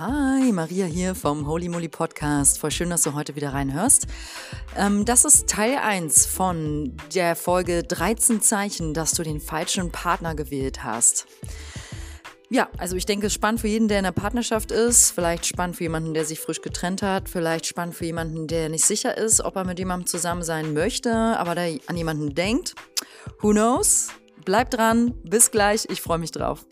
Hi, Maria hier vom Holy Moly Podcast. Voll schön, dass du heute wieder reinhörst. Ähm, das ist Teil 1 von der Folge 13 Zeichen, dass du den falschen Partner gewählt hast. Ja, also ich denke, spannend für jeden, der in einer Partnerschaft ist, vielleicht spannend für jemanden, der sich frisch getrennt hat, vielleicht spannend für jemanden, der nicht sicher ist, ob er mit jemandem zusammen sein möchte, aber der an jemanden denkt. Who knows? Bleib dran, bis gleich, ich freue mich drauf.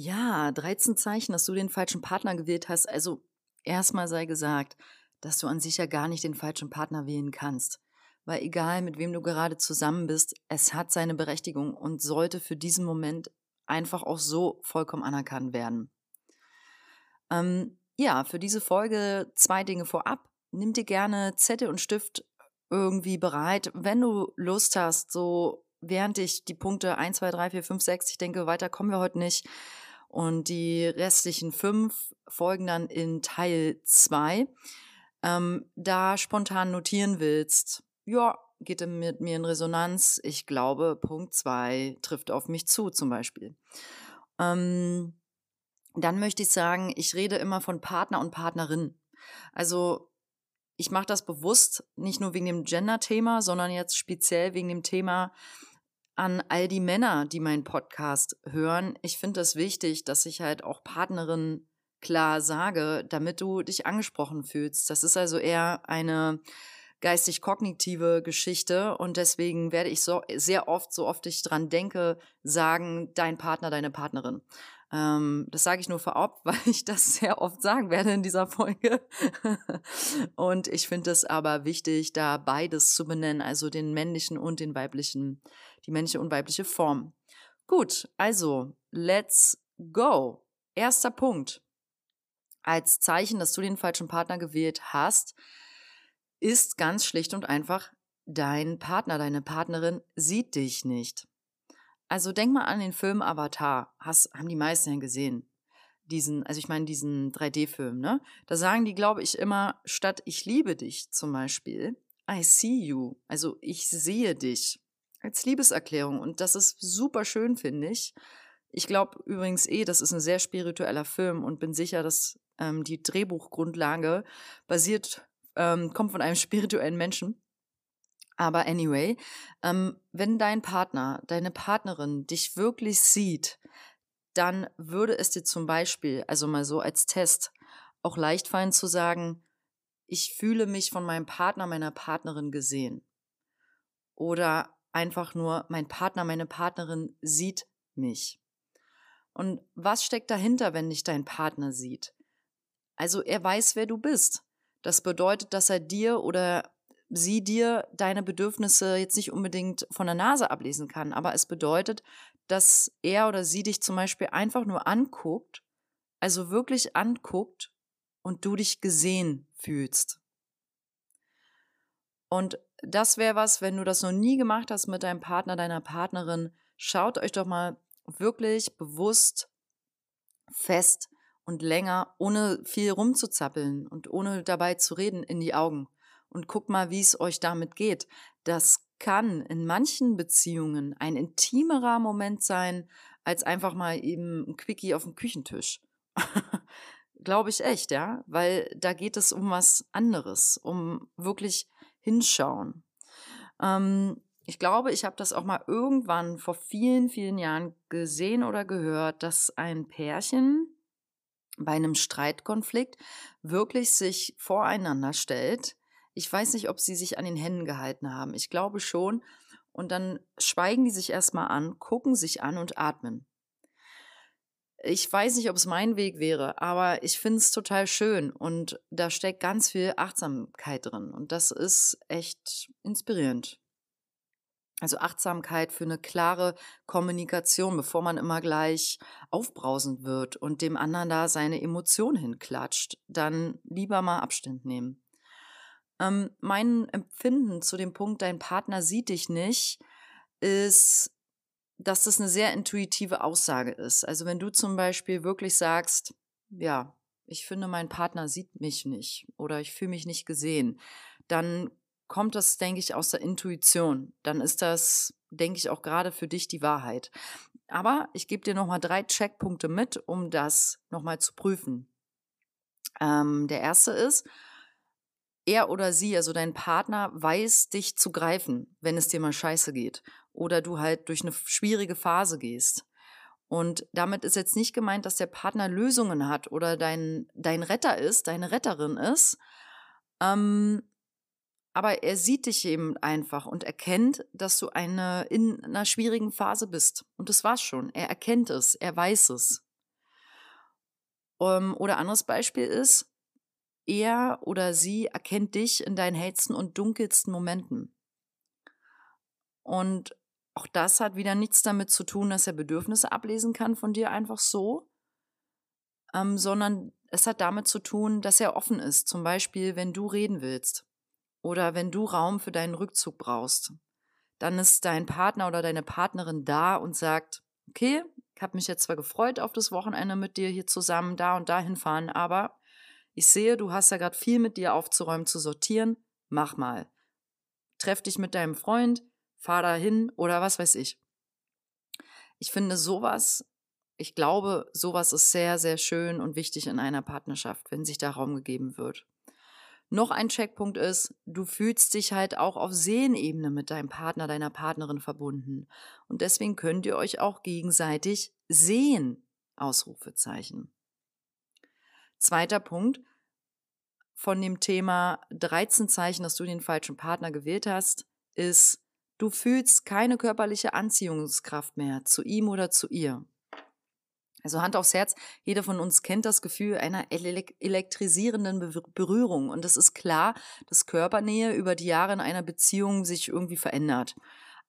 Ja, 13 Zeichen, dass du den falschen Partner gewählt hast. Also erstmal sei gesagt, dass du an sich ja gar nicht den falschen Partner wählen kannst. Weil egal, mit wem du gerade zusammen bist, es hat seine Berechtigung und sollte für diesen Moment einfach auch so vollkommen anerkannt werden. Ähm, ja, für diese Folge zwei Dinge vorab. Nimm dir gerne Zettel und Stift irgendwie bereit, wenn du Lust hast, so während ich die Punkte 1, 2, 3, 4, 5, 6, ich denke, weiter kommen wir heute nicht, und die restlichen fünf folgen dann in Teil zwei. Ähm, da spontan notieren willst, ja, geht mit mir in Resonanz. Ich glaube, Punkt zwei trifft auf mich zu, zum Beispiel. Ähm, dann möchte ich sagen, ich rede immer von Partner und Partnerin. Also ich mache das bewusst, nicht nur wegen dem Gender-Thema, sondern jetzt speziell wegen dem Thema, an all die Männer, die meinen Podcast hören. Ich finde es das wichtig, dass ich halt auch Partnerin klar sage, damit du dich angesprochen fühlst. Das ist also eher eine geistig-kognitive Geschichte und deswegen werde ich so sehr oft, so oft ich dran denke, sagen, dein Partner, deine Partnerin. Ähm, das sage ich nur vorab, weil ich das sehr oft sagen werde in dieser Folge. und ich finde es aber wichtig, da beides zu benennen, also den männlichen und den weiblichen die männliche und weibliche Form. Gut, also, let's go. Erster Punkt. Als Zeichen, dass du den falschen Partner gewählt hast, ist ganz schlicht und einfach, dein Partner, deine Partnerin sieht dich nicht. Also denk mal an den Film Avatar. Hast, haben die meisten ja gesehen. Diesen, also ich meine diesen 3D-Film, ne? Da sagen die, glaube ich, immer, statt ich liebe dich zum Beispiel, I see you. Also ich sehe dich als Liebeserklärung. Und das ist super schön, finde ich. Ich glaube übrigens eh, das ist ein sehr spiritueller Film und bin sicher, dass ähm, die Drehbuchgrundlage basiert, ähm, kommt von einem spirituellen Menschen. Aber anyway, ähm, wenn dein Partner, deine Partnerin dich wirklich sieht, dann würde es dir zum Beispiel, also mal so als Test, auch leicht fallen zu sagen, ich fühle mich von meinem Partner, meiner Partnerin gesehen. Oder einfach nur, mein Partner, meine Partnerin sieht mich. Und was steckt dahinter, wenn dich dein Partner sieht? Also er weiß, wer du bist. Das bedeutet, dass er dir oder sie dir deine Bedürfnisse jetzt nicht unbedingt von der Nase ablesen kann, aber es bedeutet, dass er oder sie dich zum Beispiel einfach nur anguckt, also wirklich anguckt und du dich gesehen fühlst. Und das wäre was, wenn du das noch nie gemacht hast mit deinem Partner, deiner Partnerin, schaut euch doch mal wirklich bewusst fest und länger, ohne viel rumzuzappeln und ohne dabei zu reden, in die Augen. Und guckt mal, wie es euch damit geht. Das kann in manchen Beziehungen ein intimerer Moment sein, als einfach mal eben ein Quickie auf dem Küchentisch. Glaube ich echt, ja, weil da geht es um was anderes, um wirklich hinschauen. Ähm, ich glaube, ich habe das auch mal irgendwann vor vielen, vielen Jahren gesehen oder gehört, dass ein Pärchen bei einem Streitkonflikt wirklich sich voreinander stellt. Ich weiß nicht, ob sie sich an den Händen gehalten haben. Ich glaube schon. Und dann schweigen die sich erstmal an, gucken sich an und atmen. Ich weiß nicht, ob es mein Weg wäre, aber ich finde es total schön und da steckt ganz viel Achtsamkeit drin und das ist echt inspirierend. Also Achtsamkeit für eine klare Kommunikation, bevor man immer gleich aufbrausend wird und dem anderen da seine Emotionen hinklatscht, dann lieber mal Abstand nehmen. Ähm, mein Empfinden zu dem Punkt, dein Partner sieht dich nicht, ist dass das eine sehr intuitive Aussage ist. Also wenn du zum Beispiel wirklich sagst, ja, ich finde, mein Partner sieht mich nicht oder ich fühle mich nicht gesehen, dann kommt das, denke ich, aus der Intuition. Dann ist das, denke ich, auch gerade für dich die Wahrheit. Aber ich gebe dir nochmal drei Checkpunkte mit, um das nochmal zu prüfen. Ähm, der erste ist, er oder sie, also dein Partner, weiß dich zu greifen, wenn es dir mal scheiße geht. Oder du halt durch eine schwierige Phase gehst. Und damit ist jetzt nicht gemeint, dass der Partner Lösungen hat oder dein, dein Retter ist, deine Retterin ist. Ähm, aber er sieht dich eben einfach und erkennt, dass du eine, in einer schwierigen Phase bist. Und das war's schon. Er erkennt es, er weiß es. Ähm, oder anderes Beispiel ist, er oder sie erkennt dich in deinen hellsten und dunkelsten Momenten. Und auch das hat wieder nichts damit zu tun, dass er Bedürfnisse ablesen kann von dir einfach so, ähm, sondern es hat damit zu tun, dass er offen ist. Zum Beispiel, wenn du reden willst oder wenn du Raum für deinen Rückzug brauchst. Dann ist dein Partner oder deine Partnerin da und sagt, okay, ich habe mich jetzt zwar gefreut auf das Wochenende mit dir hier zusammen da und dahin fahren, aber ich sehe, du hast ja gerade viel mit dir aufzuräumen, zu sortieren. Mach mal. Treff dich mit deinem Freund, fahr da hin oder was weiß ich. Ich finde sowas, ich glaube, sowas ist sehr, sehr schön und wichtig in einer Partnerschaft, wenn sich da Raum gegeben wird. Noch ein Checkpunkt ist, du fühlst dich halt auch auf Sehenebene mit deinem Partner, deiner Partnerin verbunden. Und deswegen könnt ihr euch auch gegenseitig sehen. Ausrufezeichen. Zweiter Punkt von dem Thema 13 Zeichen, dass du den falschen Partner gewählt hast, ist, Du fühlst keine körperliche Anziehungskraft mehr zu ihm oder zu ihr. Also Hand aufs Herz, jeder von uns kennt das Gefühl einer elektrisierenden Berührung. Und es ist klar, dass Körpernähe über die Jahre in einer Beziehung sich irgendwie verändert.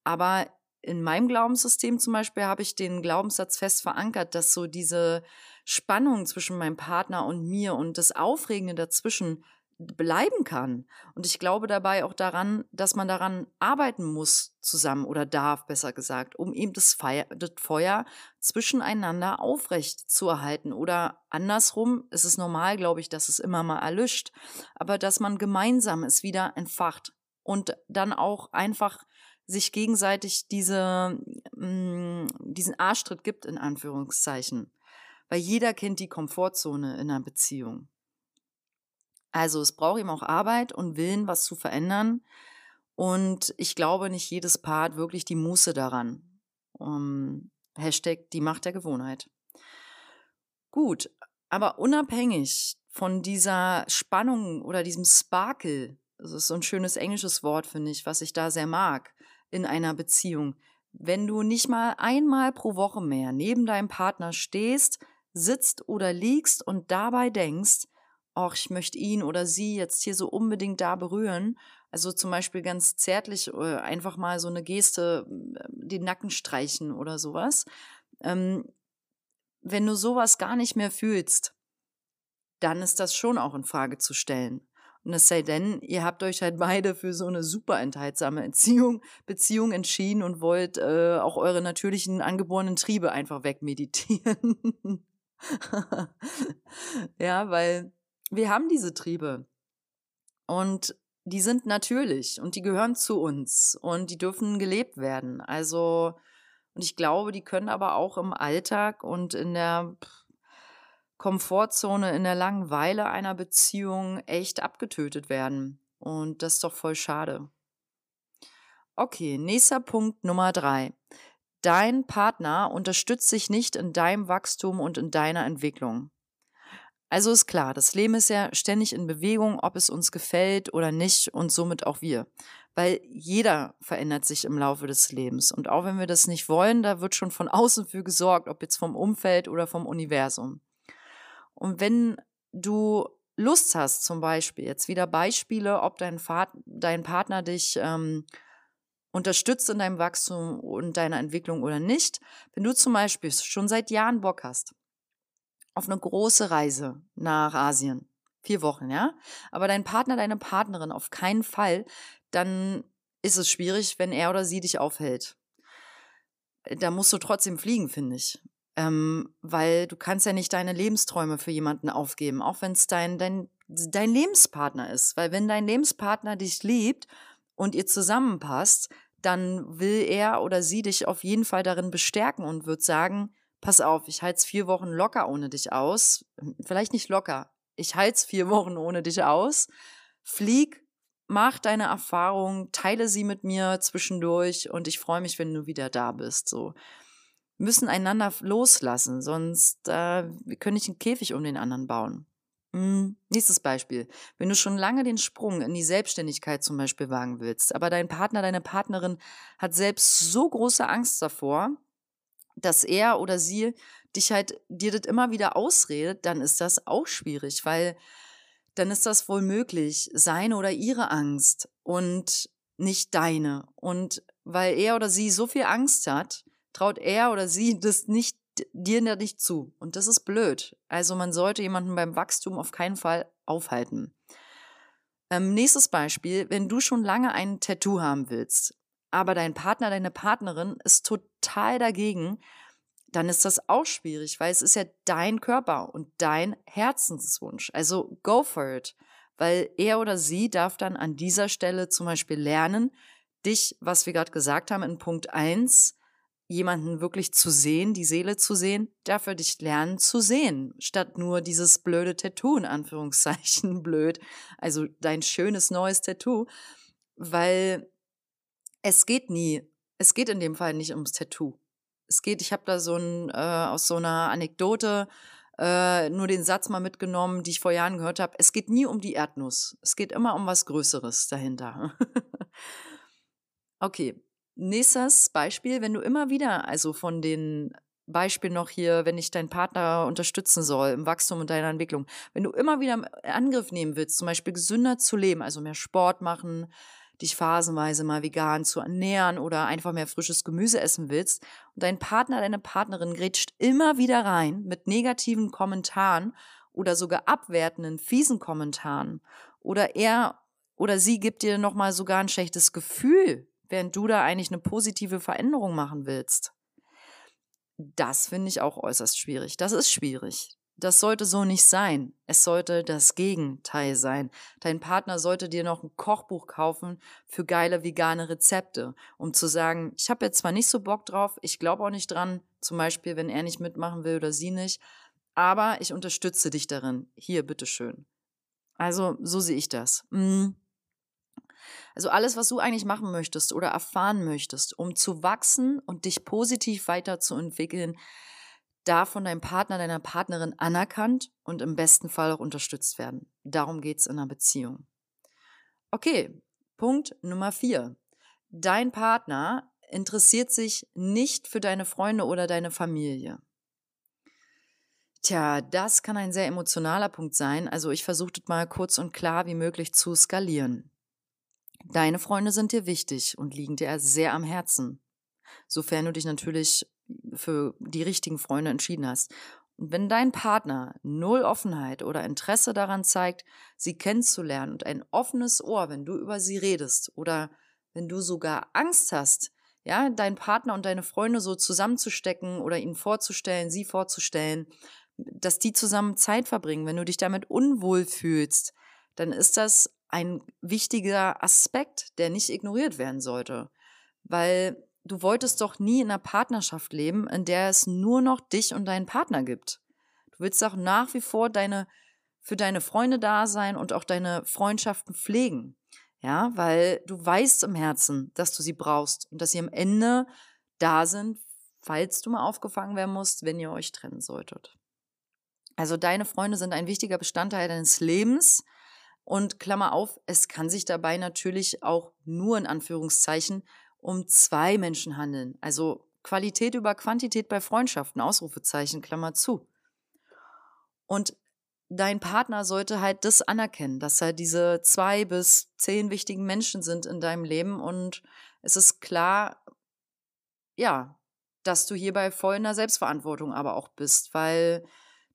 Aber in meinem Glaubenssystem zum Beispiel habe ich den Glaubenssatz fest verankert, dass so diese Spannung zwischen meinem Partner und mir und das Aufregende dazwischen bleiben kann. Und ich glaube dabei auch daran, dass man daran arbeiten muss zusammen oder darf, besser gesagt, um eben das, Feuer, das Feuer zwischeneinander aufrecht zu erhalten. Oder andersrum, es ist normal, glaube ich, dass es immer mal erlischt, aber dass man gemeinsam es wieder entfacht und dann auch einfach sich gegenseitig diese, mm, diesen Arschtritt gibt, in Anführungszeichen. Weil jeder kennt die Komfortzone in einer Beziehung. Also es braucht eben auch Arbeit und Willen, was zu verändern. Und ich glaube, nicht jedes Paar hat wirklich die Muße daran. Um, Hashtag die Macht der Gewohnheit. Gut, aber unabhängig von dieser Spannung oder diesem Sparkle, das ist so ein schönes englisches Wort, finde ich, was ich da sehr mag, in einer Beziehung. Wenn du nicht mal einmal pro Woche mehr neben deinem Partner stehst, sitzt oder liegst und dabei denkst, ach, ich möchte ihn oder sie jetzt hier so unbedingt da berühren. Also zum Beispiel ganz zärtlich äh, einfach mal so eine Geste, äh, den Nacken streichen oder sowas. Ähm, wenn du sowas gar nicht mehr fühlst, dann ist das schon auch in Frage zu stellen. Und es sei denn, ihr habt euch halt beide für so eine super enthaltsame Erziehung, Beziehung entschieden und wollt äh, auch eure natürlichen angeborenen Triebe einfach wegmeditieren. ja, weil wir haben diese Triebe und die sind natürlich und die gehören zu uns und die dürfen gelebt werden. Also, und ich glaube, die können aber auch im Alltag und in der Komfortzone, in der Langeweile einer Beziehung echt abgetötet werden. Und das ist doch voll schade. Okay, nächster Punkt Nummer drei. Dein Partner unterstützt sich nicht in deinem Wachstum und in deiner Entwicklung. Also ist klar, das Leben ist ja ständig in Bewegung, ob es uns gefällt oder nicht und somit auch wir. Weil jeder verändert sich im Laufe des Lebens. Und auch wenn wir das nicht wollen, da wird schon von außen für gesorgt, ob jetzt vom Umfeld oder vom Universum. Und wenn du Lust hast, zum Beispiel, jetzt wieder Beispiele, ob dein, Vater, dein Partner dich ähm, unterstützt in deinem Wachstum und deiner Entwicklung oder nicht, wenn du zum Beispiel schon seit Jahren Bock hast, auf eine große Reise nach Asien. Vier Wochen, ja? Aber dein Partner, deine Partnerin auf keinen Fall, dann ist es schwierig, wenn er oder sie dich aufhält. Da musst du trotzdem fliegen, finde ich. Ähm, weil du kannst ja nicht deine Lebensträume für jemanden aufgeben, auch wenn es dein, dein, dein Lebenspartner ist. Weil wenn dein Lebenspartner dich liebt und ihr zusammenpasst, dann will er oder sie dich auf jeden Fall darin bestärken und wird sagen, pass auf, ich halte es vier Wochen locker ohne dich aus. Vielleicht nicht locker, ich halte es vier Wochen ohne dich aus. Flieg, mach deine Erfahrungen, teile sie mit mir zwischendurch und ich freue mich, wenn du wieder da bist. So müssen einander loslassen, sonst äh, können nicht einen Käfig um den anderen bauen. Hm, nächstes Beispiel. Wenn du schon lange den Sprung in die Selbstständigkeit zum Beispiel wagen willst, aber dein Partner, deine Partnerin hat selbst so große Angst davor, dass er oder sie dich halt dir das immer wieder ausredet, dann ist das auch schwierig, weil dann ist das wohl möglich, seine oder ihre Angst und nicht deine. Und weil er oder sie so viel Angst hat, traut er oder sie das nicht dir nicht zu. Und das ist blöd. Also man sollte jemanden beim Wachstum auf keinen Fall aufhalten. Ähm, nächstes Beispiel, wenn du schon lange ein Tattoo haben willst, aber dein Partner, deine Partnerin ist total dagegen, dann ist das auch schwierig, weil es ist ja dein Körper und dein Herzenswunsch. Also go for it, weil er oder sie darf dann an dieser Stelle zum Beispiel lernen, dich, was wir gerade gesagt haben in Punkt 1, jemanden wirklich zu sehen, die Seele zu sehen, dafür dich lernen zu sehen, statt nur dieses blöde Tattoo in Anführungszeichen blöd, also dein schönes neues Tattoo, weil es geht nie, es geht in dem Fall nicht ums Tattoo es geht, ich habe da so ein, äh, aus so einer Anekdote äh, nur den Satz mal mitgenommen, die ich vor Jahren gehört habe. Es geht nie um die Erdnuss. Es geht immer um was Größeres dahinter. okay. Nächstes Beispiel, wenn du immer wieder, also von den Beispiel noch hier, wenn ich deinen Partner unterstützen soll im Wachstum und deiner Entwicklung, wenn du immer wieder Angriff nehmen willst, zum Beispiel gesünder zu leben, also mehr Sport machen, dich phasenweise mal vegan zu ernähren oder einfach mehr frisches Gemüse essen willst und dein Partner, deine Partnerin grätscht immer wieder rein mit negativen Kommentaren oder sogar abwertenden, fiesen Kommentaren oder er oder sie gibt dir nochmal sogar ein schlechtes Gefühl, während du da eigentlich eine positive Veränderung machen willst. Das finde ich auch äußerst schwierig. Das ist schwierig. Das sollte so nicht sein. Es sollte das Gegenteil sein. Dein Partner sollte dir noch ein Kochbuch kaufen für geile vegane Rezepte, um zu sagen, ich habe jetzt zwar nicht so Bock drauf, ich glaube auch nicht dran, zum Beispiel, wenn er nicht mitmachen will oder sie nicht, aber ich unterstütze dich darin. Hier, bitteschön. Also, so sehe ich das. Mhm. Also alles, was du eigentlich machen möchtest oder erfahren möchtest, um zu wachsen und dich positiv weiterzuentwickeln, darf von deinem Partner, deiner Partnerin anerkannt und im besten Fall auch unterstützt werden. Darum geht es in einer Beziehung. Okay, Punkt Nummer vier. Dein Partner interessiert sich nicht für deine Freunde oder deine Familie. Tja, das kann ein sehr emotionaler Punkt sein. Also ich versuche das mal kurz und klar wie möglich zu skalieren. Deine Freunde sind dir wichtig und liegen dir sehr am Herzen. Sofern du dich natürlich für die richtigen Freunde entschieden hast. Und wenn dein Partner null Offenheit oder Interesse daran zeigt, sie kennenzulernen und ein offenes Ohr, wenn du über sie redest oder wenn du sogar Angst hast, ja, deinen Partner und deine Freunde so zusammenzustecken oder ihnen vorzustellen, sie vorzustellen, dass die zusammen Zeit verbringen, wenn du dich damit unwohl fühlst, dann ist das ein wichtiger Aspekt, der nicht ignoriert werden sollte. Weil du wolltest doch nie in einer Partnerschaft leben, in der es nur noch dich und deinen Partner gibt. Du willst auch nach wie vor deine, für deine Freunde da sein und auch deine Freundschaften pflegen. Ja, weil du weißt im Herzen, dass du sie brauchst und dass sie am Ende da sind, falls du mal aufgefangen werden musst, wenn ihr euch trennen solltet. Also deine Freunde sind ein wichtiger Bestandteil deines Lebens. Und Klammer auf, es kann sich dabei natürlich auch nur in Anführungszeichen um zwei Menschen handeln. Also Qualität über Quantität bei Freundschaften, Ausrufezeichen, Klammer zu. Und dein Partner sollte halt das anerkennen, dass er diese zwei bis zehn wichtigen Menschen sind in deinem Leben. Und es ist klar, ja, dass du hierbei voll in der Selbstverantwortung aber auch bist, weil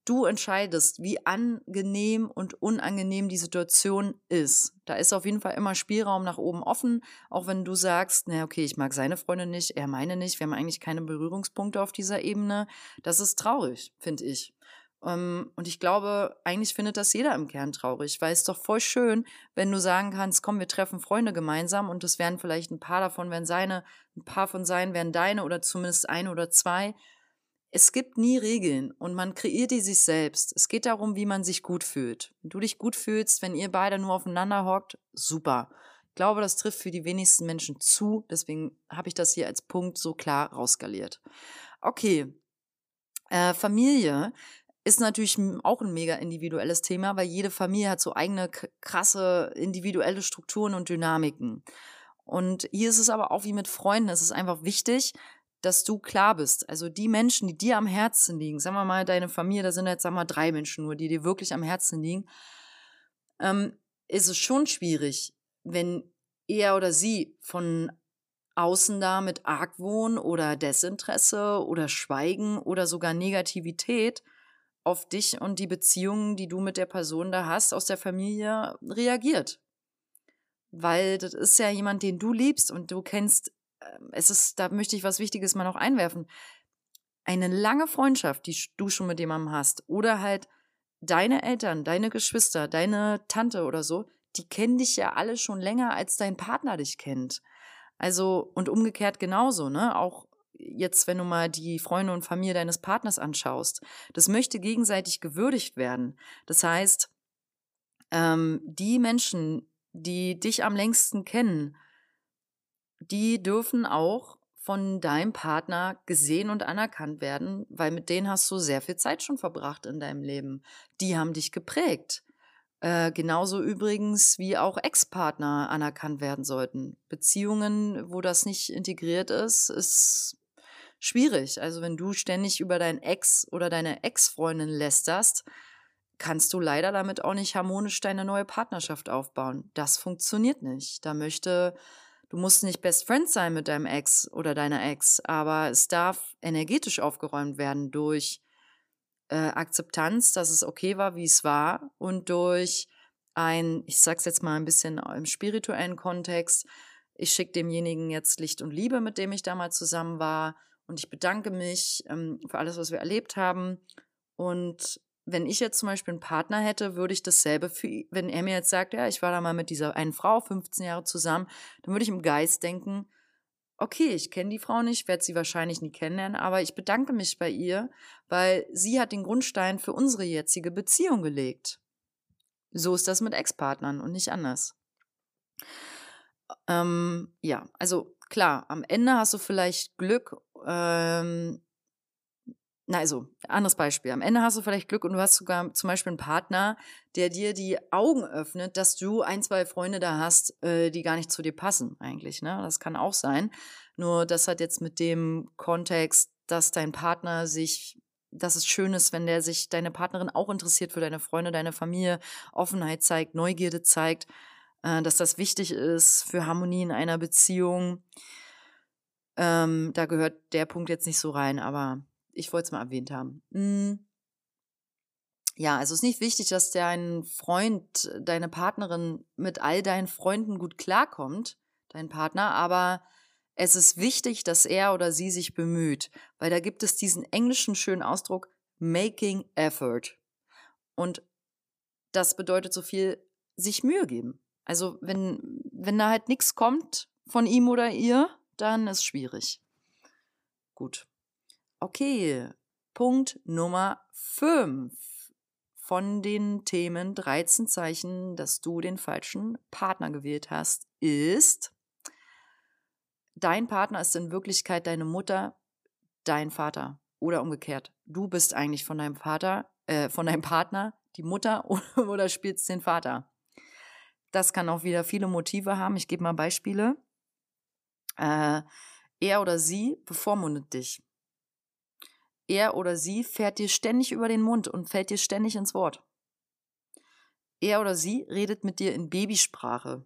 Du entscheidest, wie angenehm und unangenehm die Situation ist. Da ist auf jeden Fall immer Spielraum nach oben offen, auch wenn du sagst, na okay, ich mag seine Freundin nicht, er meine nicht, wir haben eigentlich keine Berührungspunkte auf dieser Ebene. Das ist traurig, finde ich. Ähm, und ich glaube, eigentlich findet das jeder im Kern traurig, weil es doch voll schön, wenn du sagen kannst, komm, wir treffen Freunde gemeinsam und es werden vielleicht ein paar davon werden seine, ein paar von seinen werden deine oder zumindest ein oder zwei. Es gibt nie Regeln und man kreiert die sich selbst. Es geht darum, wie man sich gut fühlt. Wenn du dich gut fühlst, wenn ihr beide nur aufeinander hockt, super. Ich glaube, das trifft für die wenigsten Menschen zu. Deswegen habe ich das hier als Punkt so klar rausskaliert. Okay. Äh, Familie ist natürlich auch ein mega individuelles Thema, weil jede Familie hat so eigene krasse individuelle Strukturen und Dynamiken. Und hier ist es aber auch wie mit Freunden. Es ist einfach wichtig, dass du klar bist. Also die Menschen, die dir am Herzen liegen, sagen wir mal, deine Familie, da sind jetzt, sagen wir mal, drei Menschen nur, die dir wirklich am Herzen liegen, ähm, ist es schon schwierig, wenn er oder sie von außen da mit Argwohn oder Desinteresse oder Schweigen oder sogar Negativität auf dich und die Beziehungen, die du mit der Person da hast, aus der Familie reagiert. Weil das ist ja jemand, den du liebst und du kennst es ist, da möchte ich was Wichtiges mal noch einwerfen. Eine lange Freundschaft, die du schon mit jemandem hast, oder halt deine Eltern, deine Geschwister, deine Tante oder so, die kennen dich ja alle schon länger, als dein Partner dich kennt. Also, und umgekehrt genauso, ne? Auch jetzt, wenn du mal die Freunde und Familie deines Partners anschaust. Das möchte gegenseitig gewürdigt werden. Das heißt, ähm, die Menschen, die dich am längsten kennen, die dürfen auch von deinem Partner gesehen und anerkannt werden, weil mit denen hast du sehr viel Zeit schon verbracht in deinem Leben. Die haben dich geprägt. Äh, genauso übrigens wie auch Ex-Partner anerkannt werden sollten. Beziehungen, wo das nicht integriert ist, ist schwierig. Also wenn du ständig über deinen Ex oder deine Ex-Freundin lästerst, kannst du leider damit auch nicht harmonisch deine neue Partnerschaft aufbauen. Das funktioniert nicht. Da möchte Du musst nicht Best Friend sein mit deinem Ex oder deiner Ex, aber es darf energetisch aufgeräumt werden durch äh, Akzeptanz, dass es okay war, wie es war und durch ein, ich sag's jetzt mal ein bisschen im spirituellen Kontext, ich schicke demjenigen jetzt Licht und Liebe, mit dem ich damals zusammen war und ich bedanke mich ähm, für alles, was wir erlebt haben und wenn ich jetzt zum Beispiel einen Partner hätte, würde ich dasselbe für, wenn er mir jetzt sagt, ja, ich war da mal mit dieser einen Frau 15 Jahre zusammen, dann würde ich im Geist denken, okay, ich kenne die Frau nicht, werde sie wahrscheinlich nie kennenlernen, aber ich bedanke mich bei ihr, weil sie hat den Grundstein für unsere jetzige Beziehung gelegt. So ist das mit Ex-Partnern und nicht anders. Ähm, ja, also klar, am Ende hast du vielleicht Glück, ähm, na also, anderes Beispiel. Am Ende hast du vielleicht Glück und du hast sogar zum Beispiel einen Partner, der dir die Augen öffnet, dass du ein, zwei Freunde da hast, äh, die gar nicht zu dir passen eigentlich. Ne? Das kann auch sein. Nur das hat jetzt mit dem Kontext, dass dein Partner sich, dass es schön ist, wenn der sich, deine Partnerin auch interessiert für deine Freunde, deine Familie, Offenheit zeigt, Neugierde zeigt, äh, dass das wichtig ist für Harmonie in einer Beziehung. Ähm, da gehört der Punkt jetzt nicht so rein, aber ich wollte es mal erwähnt haben. Hm. Ja, also es ist nicht wichtig, dass dein Freund, deine Partnerin mit all deinen Freunden gut klarkommt, dein Partner, aber es ist wichtig, dass er oder sie sich bemüht, weil da gibt es diesen englischen schönen Ausdruck making effort. Und das bedeutet so viel, sich Mühe geben. Also wenn, wenn da halt nichts kommt von ihm oder ihr, dann ist schwierig. Gut. Okay, Punkt Nummer 5 von den Themen 13 Zeichen, dass du den falschen Partner gewählt hast, ist, dein Partner ist in Wirklichkeit deine Mutter, dein Vater oder umgekehrt. Du bist eigentlich von deinem Vater, äh, von deinem Partner die Mutter oder spielst den Vater. Das kann auch wieder viele Motive haben. Ich gebe mal Beispiele. Äh, er oder sie bevormundet dich er oder sie fährt dir ständig über den Mund und fällt dir ständig ins Wort. Er oder sie redet mit dir in Babysprache.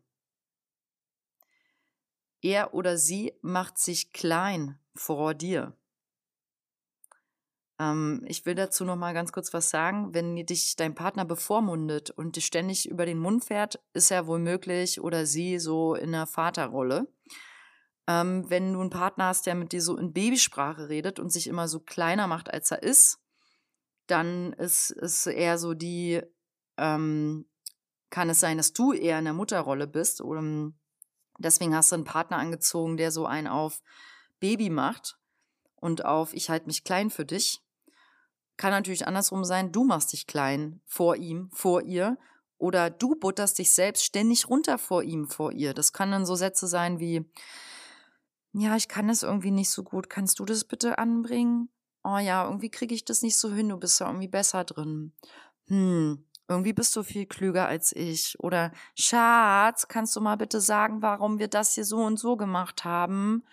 Er oder sie macht sich klein vor dir. Ähm, ich will dazu noch mal ganz kurz was sagen. Wenn dich dein Partner bevormundet und dich ständig über den Mund fährt, ist er wohl möglich oder sie so in der Vaterrolle. Ähm, wenn du einen Partner hast, der mit dir so in Babysprache redet und sich immer so kleiner macht, als er ist, dann ist es eher so die, ähm, kann es sein, dass du eher in der Mutterrolle bist oder ähm, deswegen hast du einen Partner angezogen, der so einen auf Baby macht und auf ich halte mich klein für dich. Kann natürlich andersrum sein, du machst dich klein vor ihm, vor ihr oder du butterst dich selbst ständig runter vor ihm, vor ihr. Das kann dann so Sätze sein wie, ja, ich kann es irgendwie nicht so gut, kannst du das bitte anbringen? Oh ja, irgendwie kriege ich das nicht so hin, du bist ja irgendwie besser drin. Hm, irgendwie bist du viel klüger als ich. Oder Schatz, kannst du mal bitte sagen, warum wir das hier so und so gemacht haben?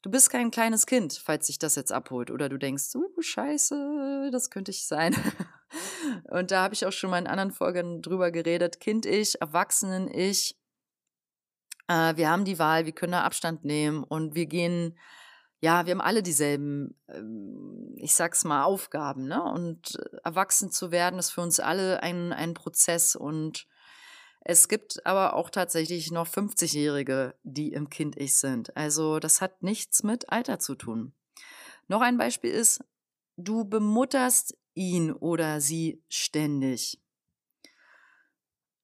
Du bist kein kleines Kind, falls sich das jetzt abholt. Oder du denkst, uh, scheiße, das könnte ich sein. Und da habe ich auch schon mal in anderen Folgen drüber geredet. Kind-Ich, Erwachsenen-Ich. Äh, wir haben die Wahl, wir können da Abstand nehmen und wir gehen, ja, wir haben alle dieselben, ähm, ich sag's mal, Aufgaben. Ne? Und äh, erwachsen zu werden ist für uns alle ein, ein Prozess und es gibt aber auch tatsächlich noch 50-Jährige, die im Kind-Ich sind. Also das hat nichts mit Alter zu tun. Noch ein Beispiel ist, du bemutterst ihn oder sie ständig.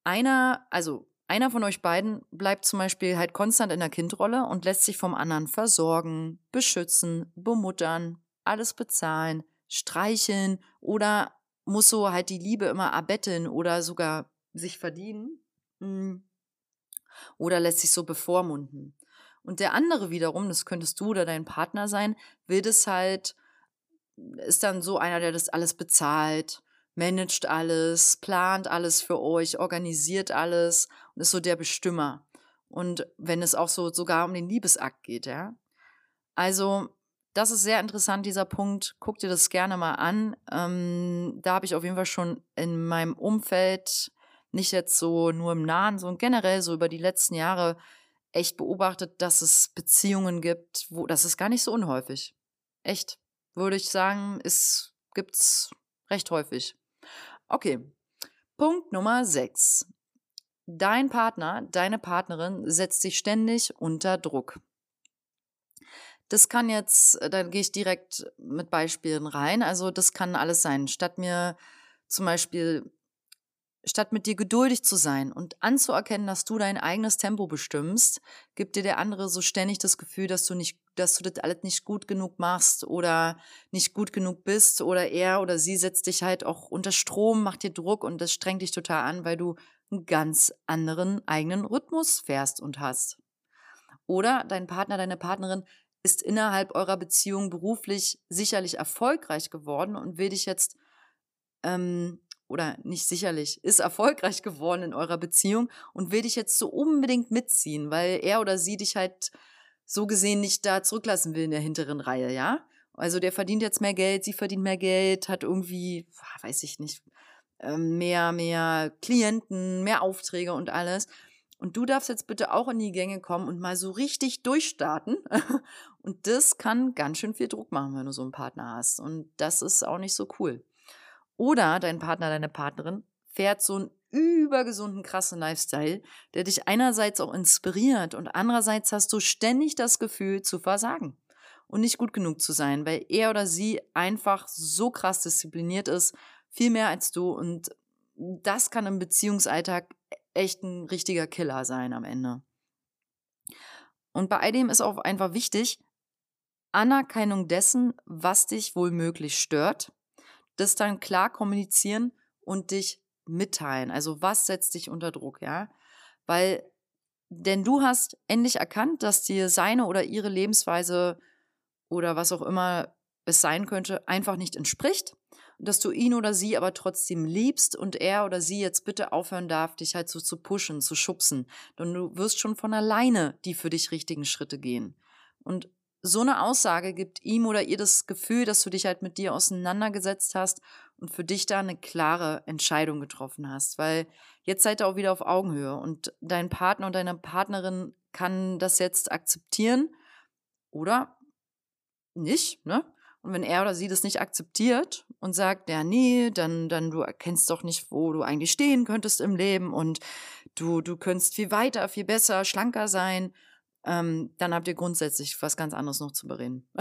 Einer, also einer von euch beiden bleibt zum Beispiel halt konstant in der Kindrolle und lässt sich vom anderen versorgen, beschützen, bemuttern, alles bezahlen, streicheln oder muss so halt die Liebe immer erbetteln oder sogar sich verdienen. Hm. Oder lässt sich so bevormunden. Und der andere wiederum, das könntest du oder dein Partner sein, will das halt, ist dann so einer, der das alles bezahlt, managt alles, plant alles für euch, organisiert alles und ist so der Bestimmer. Und wenn es auch so sogar um den Liebesakt geht, ja. Also, das ist sehr interessant, dieser Punkt. Guck dir das gerne mal an. Ähm, da habe ich auf jeden Fall schon in meinem Umfeld nicht jetzt so nur im Nahen, sondern generell so über die letzten Jahre echt beobachtet, dass es Beziehungen gibt, wo das ist gar nicht so unhäufig. Echt, würde ich sagen, es gibt's recht häufig. Okay. Punkt Nummer 6. Dein Partner, deine Partnerin setzt dich ständig unter Druck. Das kann jetzt, da gehe ich direkt mit Beispielen rein. Also das kann alles sein. Statt mir zum Beispiel Statt mit dir geduldig zu sein und anzuerkennen, dass du dein eigenes Tempo bestimmst, gibt dir der andere so ständig das Gefühl, dass du nicht, dass du das alles nicht gut genug machst oder nicht gut genug bist oder er oder sie setzt dich halt auch unter Strom, macht dir Druck und das strengt dich total an, weil du einen ganz anderen eigenen Rhythmus fährst und hast. Oder dein Partner, deine Partnerin ist innerhalb eurer Beziehung beruflich sicherlich erfolgreich geworden und will dich jetzt ähm, oder nicht sicherlich, ist erfolgreich geworden in eurer Beziehung und will dich jetzt so unbedingt mitziehen, weil er oder sie dich halt so gesehen nicht da zurücklassen will in der hinteren Reihe, ja? Also der verdient jetzt mehr Geld, sie verdient mehr Geld, hat irgendwie, weiß ich nicht, ähm, mehr, mehr Klienten, mehr Aufträge und alles. Und du darfst jetzt bitte auch in die Gänge kommen und mal so richtig durchstarten. Und das kann ganz schön viel Druck machen, wenn du so einen Partner hast. Und das ist auch nicht so cool. Oder dein Partner, deine Partnerin fährt so einen übergesunden, krassen Lifestyle, der dich einerseits auch inspiriert und andererseits hast du ständig das Gefühl zu versagen und nicht gut genug zu sein, weil er oder sie einfach so krass diszipliniert ist, viel mehr als du und das kann im Beziehungsalltag echt ein richtiger Killer sein am Ende. Und bei all dem ist auch einfach wichtig, Anerkennung dessen, was dich wohl möglich stört das dann klar kommunizieren und dich mitteilen. Also was setzt dich unter Druck, ja? Weil, denn du hast endlich erkannt, dass dir seine oder ihre Lebensweise oder was auch immer es sein könnte, einfach nicht entspricht. Und dass du ihn oder sie aber trotzdem liebst und er oder sie jetzt bitte aufhören darf, dich halt so zu pushen, zu schubsen. Denn du wirst schon von alleine die für dich richtigen Schritte gehen. Und so eine Aussage gibt ihm oder ihr das Gefühl, dass du dich halt mit dir auseinandergesetzt hast und für dich da eine klare Entscheidung getroffen hast, weil jetzt seid ihr auch wieder auf Augenhöhe und dein Partner und deine Partnerin kann das jetzt akzeptieren oder nicht, ne? Und wenn er oder sie das nicht akzeptiert und sagt, ja, nee, dann, dann du erkennst doch nicht, wo du eigentlich stehen könntest im Leben und du, du könntest viel weiter, viel besser, schlanker sein, ähm, dann habt ihr grundsätzlich was ganz anderes noch zu bereden.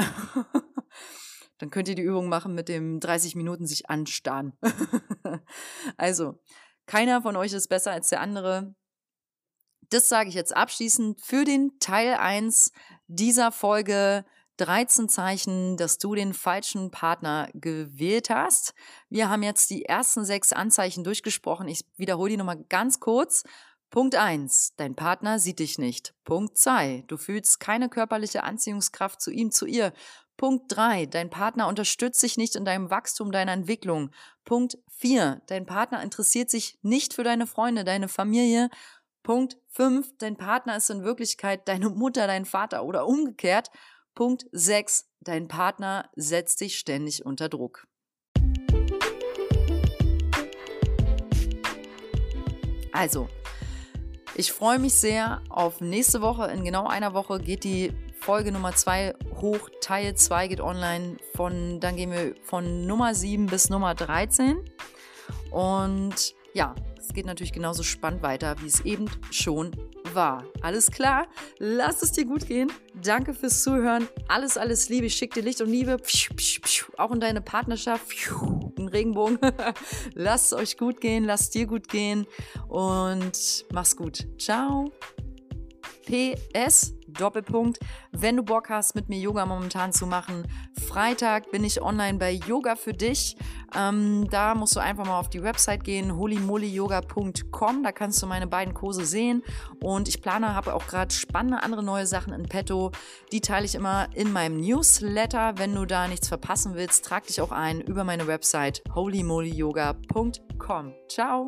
Dann könnt ihr die Übung machen mit dem 30 Minuten sich anstarren. also, keiner von euch ist besser als der andere. Das sage ich jetzt abschließend für den Teil 1 dieser Folge 13 Zeichen, dass du den falschen Partner gewählt hast. Wir haben jetzt die ersten sechs Anzeichen durchgesprochen. Ich wiederhole die nochmal ganz kurz. Punkt 1. Dein Partner sieht dich nicht. Punkt 2. Du fühlst keine körperliche Anziehungskraft zu ihm, zu ihr. Punkt 3. Dein Partner unterstützt dich nicht in deinem Wachstum, deiner Entwicklung. Punkt 4. Dein Partner interessiert sich nicht für deine Freunde, deine Familie. Punkt 5. Dein Partner ist in Wirklichkeit deine Mutter, dein Vater oder umgekehrt. Punkt 6. Dein Partner setzt dich ständig unter Druck. Also, ich freue mich sehr auf nächste Woche. In genau einer Woche geht die Folge Nummer 2 hoch. Teil 2 geht online. Von, dann gehen wir von Nummer 7 bis Nummer 13. Und ja, es geht natürlich genauso spannend weiter, wie es eben schon war. Alles klar? Lass es dir gut gehen. Danke fürs Zuhören. Alles, alles Liebe. Ich schicke dir Licht und Liebe. Auch in deine Partnerschaft. Ein Regenbogen. Lass es euch gut gehen. Lass es dir gut gehen. Und mach's gut. Ciao. PS, Doppelpunkt, wenn du Bock hast, mit mir Yoga momentan zu machen. Freitag bin ich online bei Yoga für dich. Ähm, da musst du einfach mal auf die Website gehen, holymollyyoga.com. Da kannst du meine beiden Kurse sehen. Und ich plane, habe auch gerade spannende andere neue Sachen in petto. Die teile ich immer in meinem Newsletter. Wenn du da nichts verpassen willst, trag dich auch ein über meine Website holymollyyoga.com. Ciao!